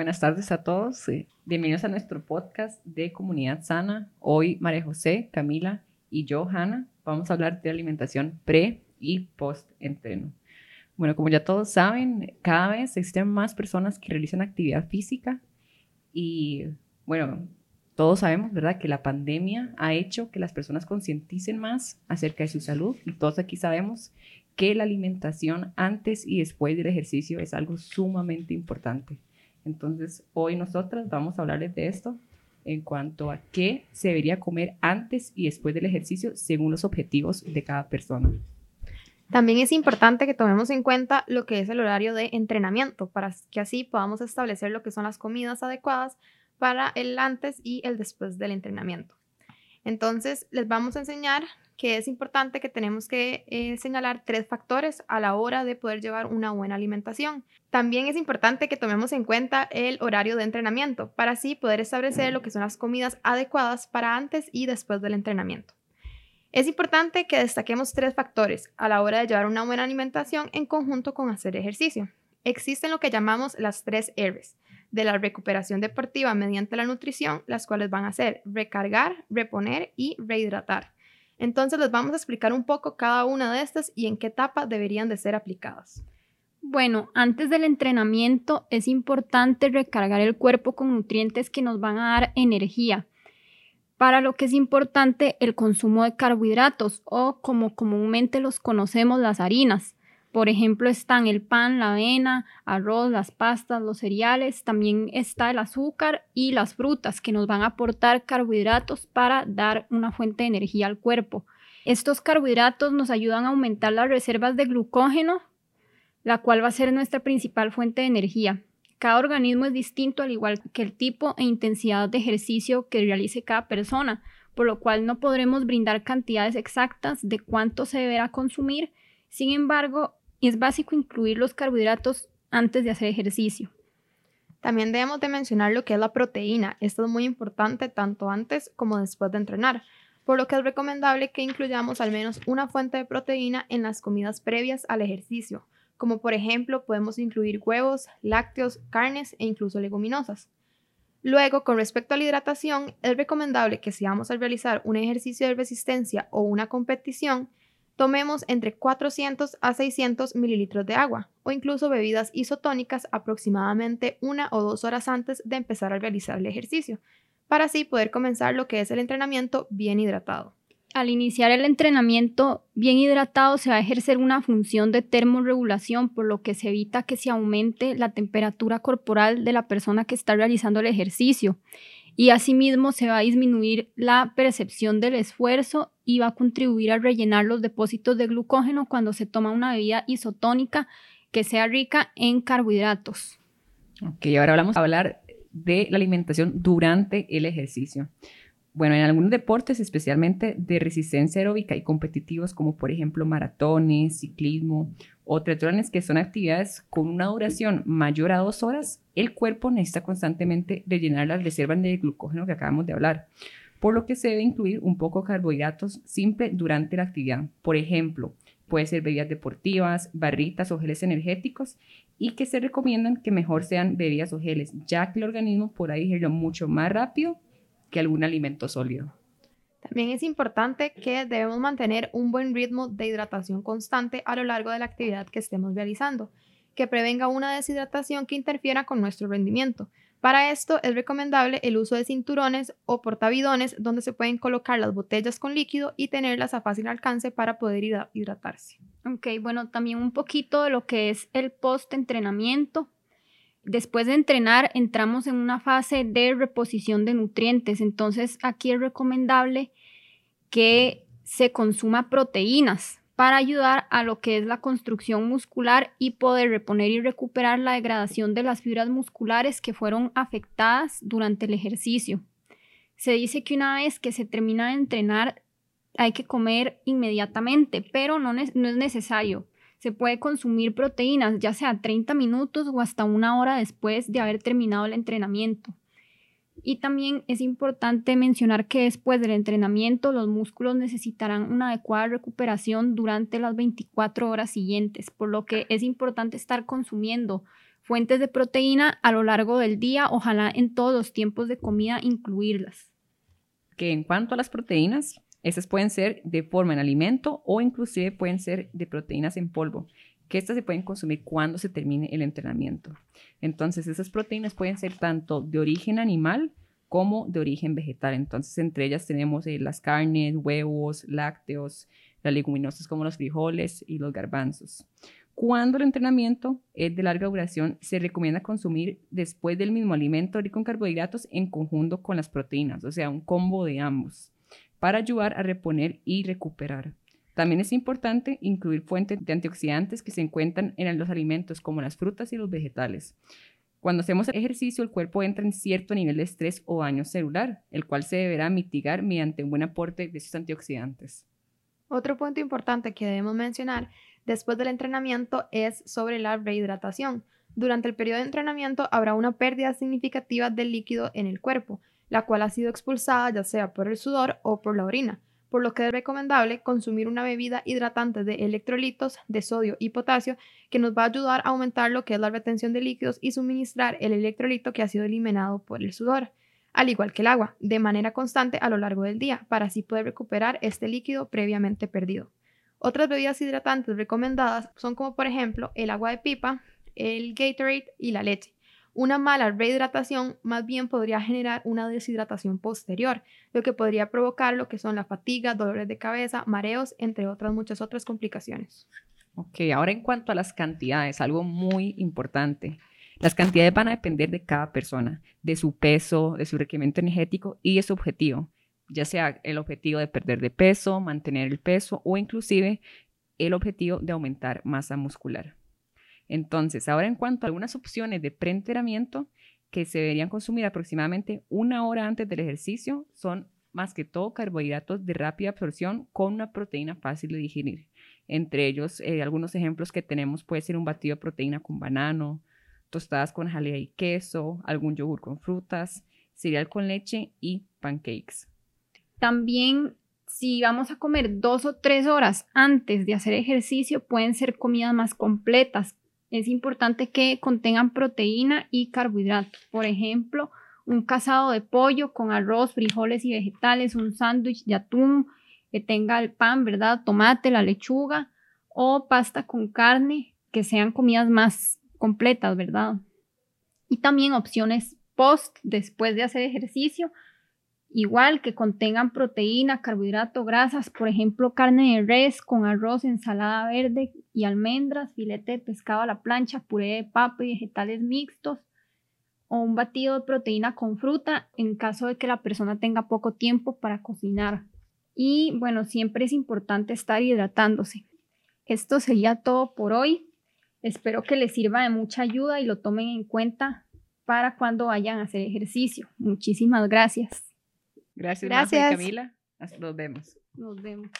buenas tardes a todos. Bienvenidos a nuestro podcast de Comunidad Sana. Hoy María José, Camila y yo, Hanna, vamos a hablar de alimentación pre y post entreno. Bueno, como ya todos saben, cada vez existen más personas que realizan actividad física y bueno, todos sabemos, ¿verdad?, que la pandemia ha hecho que las personas concienticen más acerca de su salud y todos aquí sabemos que la alimentación antes y después del ejercicio es algo sumamente importante. Entonces, hoy nosotras vamos a hablarles de esto en cuanto a qué se debería comer antes y después del ejercicio según los objetivos de cada persona. También es importante que tomemos en cuenta lo que es el horario de entrenamiento para que así podamos establecer lo que son las comidas adecuadas para el antes y el después del entrenamiento. Entonces, les vamos a enseñar que es importante que tenemos que eh, señalar tres factores a la hora de poder llevar una buena alimentación. También es importante que tomemos en cuenta el horario de entrenamiento para así poder establecer lo que son las comidas adecuadas para antes y después del entrenamiento. Es importante que destaquemos tres factores a la hora de llevar una buena alimentación en conjunto con hacer ejercicio. Existen lo que llamamos las tres R's de la recuperación deportiva mediante la nutrición, las cuales van a ser recargar, reponer y rehidratar. Entonces les vamos a explicar un poco cada una de estas y en qué etapa deberían de ser aplicadas. Bueno, antes del entrenamiento es importante recargar el cuerpo con nutrientes que nos van a dar energía. Para lo que es importante el consumo de carbohidratos o como comúnmente los conocemos las harinas. Por ejemplo, están el pan, la avena, arroz, las pastas, los cereales, también está el azúcar y las frutas que nos van a aportar carbohidratos para dar una fuente de energía al cuerpo. Estos carbohidratos nos ayudan a aumentar las reservas de glucógeno, la cual va a ser nuestra principal fuente de energía. Cada organismo es distinto al igual que el tipo e intensidad de ejercicio que realice cada persona, por lo cual no podremos brindar cantidades exactas de cuánto se deberá consumir. Sin embargo, y es básico incluir los carbohidratos antes de hacer ejercicio. También debemos de mencionar lo que es la proteína. Esto es muy importante tanto antes como después de entrenar, por lo que es recomendable que incluyamos al menos una fuente de proteína en las comidas previas al ejercicio, como por ejemplo podemos incluir huevos, lácteos, carnes e incluso leguminosas. Luego, con respecto a la hidratación, es recomendable que si vamos a realizar un ejercicio de resistencia o una competición, tomemos entre 400 a 600 mililitros de agua o incluso bebidas isotónicas aproximadamente una o dos horas antes de empezar a realizar el ejercicio, para así poder comenzar lo que es el entrenamiento bien hidratado. Al iniciar el entrenamiento bien hidratado se va a ejercer una función de termorregulación, por lo que se evita que se aumente la temperatura corporal de la persona que está realizando el ejercicio y asimismo se va a disminuir la percepción del esfuerzo y va a contribuir a rellenar los depósitos de glucógeno cuando se toma una bebida isotónica que sea rica en carbohidratos. Ok, ahora vamos a hablar de la alimentación durante el ejercicio. Bueno, en algunos deportes, especialmente de resistencia aeróbica y competitivos, como por ejemplo maratones, ciclismo o triatlones, que son actividades con una duración mayor a dos horas, el cuerpo necesita constantemente rellenar las reservas de glucógeno que acabamos de hablar, por lo que se debe incluir un poco de carbohidratos simple durante la actividad. Por ejemplo, puede ser bebidas deportivas, barritas o geles energéticos y que se recomiendan que mejor sean bebidas o geles, ya que el organismo podrá digerirlo mucho más rápido que algún alimento sólido. También es importante que debemos mantener un buen ritmo de hidratación constante a lo largo de la actividad que estemos realizando, que prevenga una deshidratación que interfiera con nuestro rendimiento. Para esto es recomendable el uso de cinturones o portabidones donde se pueden colocar las botellas con líquido y tenerlas a fácil alcance para poder hidratarse. Ok, bueno, también un poquito de lo que es el post-entrenamiento Después de entrenar, entramos en una fase de reposición de nutrientes. Entonces, aquí es recomendable que se consuma proteínas para ayudar a lo que es la construcción muscular y poder reponer y recuperar la degradación de las fibras musculares que fueron afectadas durante el ejercicio. Se dice que una vez que se termina de entrenar hay que comer inmediatamente, pero no, no es necesario se puede consumir proteínas, ya sea 30 minutos o hasta una hora después de haber terminado el entrenamiento. Y también es importante mencionar que después del entrenamiento los músculos necesitarán una adecuada recuperación durante las 24 horas siguientes, por lo que es importante estar consumiendo fuentes de proteína a lo largo del día, ojalá en todos los tiempos de comida incluirlas. Que en cuanto a las proteínas, esas pueden ser de forma en alimento o inclusive pueden ser de proteínas en polvo, que estas se pueden consumir cuando se termine el entrenamiento. Entonces, esas proteínas pueden ser tanto de origen animal como de origen vegetal. Entonces, entre ellas tenemos eh, las carnes, huevos, lácteos, las leguminosas como los frijoles y los garbanzos. Cuando el entrenamiento es de larga duración, se recomienda consumir después del mismo alimento rico en carbohidratos en conjunto con las proteínas, o sea, un combo de ambos, para ayudar a reponer y recuperar. También es importante incluir fuentes de antioxidantes que se encuentran en los alimentos como las frutas y los vegetales. Cuando hacemos ejercicio, el cuerpo entra en cierto nivel de estrés o daño celular, el cual se deberá mitigar mediante un buen aporte de esos antioxidantes. Otro punto importante que debemos mencionar después del entrenamiento es sobre la rehidratación. Durante el periodo de entrenamiento habrá una pérdida significativa del líquido en el cuerpo, la cual ha sido expulsada ya sea por el sudor o por la orina por lo que es recomendable consumir una bebida hidratante de electrolitos de sodio y potasio que nos va a ayudar a aumentar lo que es la retención de líquidos y suministrar el electrolito que ha sido eliminado por el sudor, al igual que el agua, de manera constante a lo largo del día, para así poder recuperar este líquido previamente perdido. Otras bebidas hidratantes recomendadas son como por ejemplo el agua de pipa, el Gatorade y la leche. Una mala rehidratación más bien podría generar una deshidratación posterior, lo que podría provocar lo que son la fatiga, dolores de cabeza, mareos, entre otras muchas otras complicaciones. Ok, ahora en cuanto a las cantidades, algo muy importante. Las cantidades van a depender de cada persona, de su peso, de su requerimiento energético y de su objetivo, ya sea el objetivo de perder de peso, mantener el peso o inclusive el objetivo de aumentar masa muscular. Entonces, ahora en cuanto a algunas opciones de preentrenamiento que se deberían consumir aproximadamente una hora antes del ejercicio, son más que todo carbohidratos de rápida absorción con una proteína fácil de digerir. Entre ellos, eh, algunos ejemplos que tenemos puede ser un batido de proteína con banano, tostadas con jalea y queso, algún yogur con frutas, cereal con leche y pancakes. También si vamos a comer dos o tres horas antes de hacer ejercicio, pueden ser comidas más completas, es importante que contengan proteína y carbohidratos. Por ejemplo, un casado de pollo con arroz, frijoles y vegetales, un sándwich de atún que tenga el pan, ¿verdad? Tomate, la lechuga o pasta con carne, que sean comidas más completas, ¿verdad? Y también opciones post, después de hacer ejercicio, igual que contengan proteína, carbohidrato, grasas, por ejemplo, carne de res con arroz, ensalada verde y almendras, filete de pescado a la plancha, puré de papa y vegetales mixtos, o un batido de proteína con fruta en caso de que la persona tenga poco tiempo para cocinar. Y bueno, siempre es importante estar hidratándose. Esto sería todo por hoy. Espero que les sirva de mucha ayuda y lo tomen en cuenta para cuando vayan a hacer ejercicio. Muchísimas gracias. Gracias, Gracias. Camila. Nos vemos. Nos vemos.